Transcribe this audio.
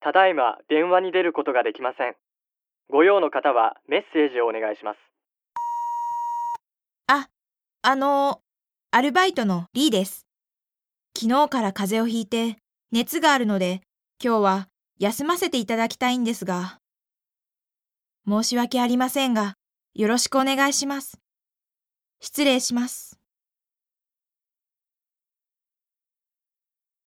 ただいま電話に出ることができません。ご用の方はメッセージをお願いします。あ、あの、アルバイトのリーです。昨日から風邪をひいて熱があるので今日は休ませていただきたいんですが。申し訳ありませんが、よろしくお願いします。失礼します。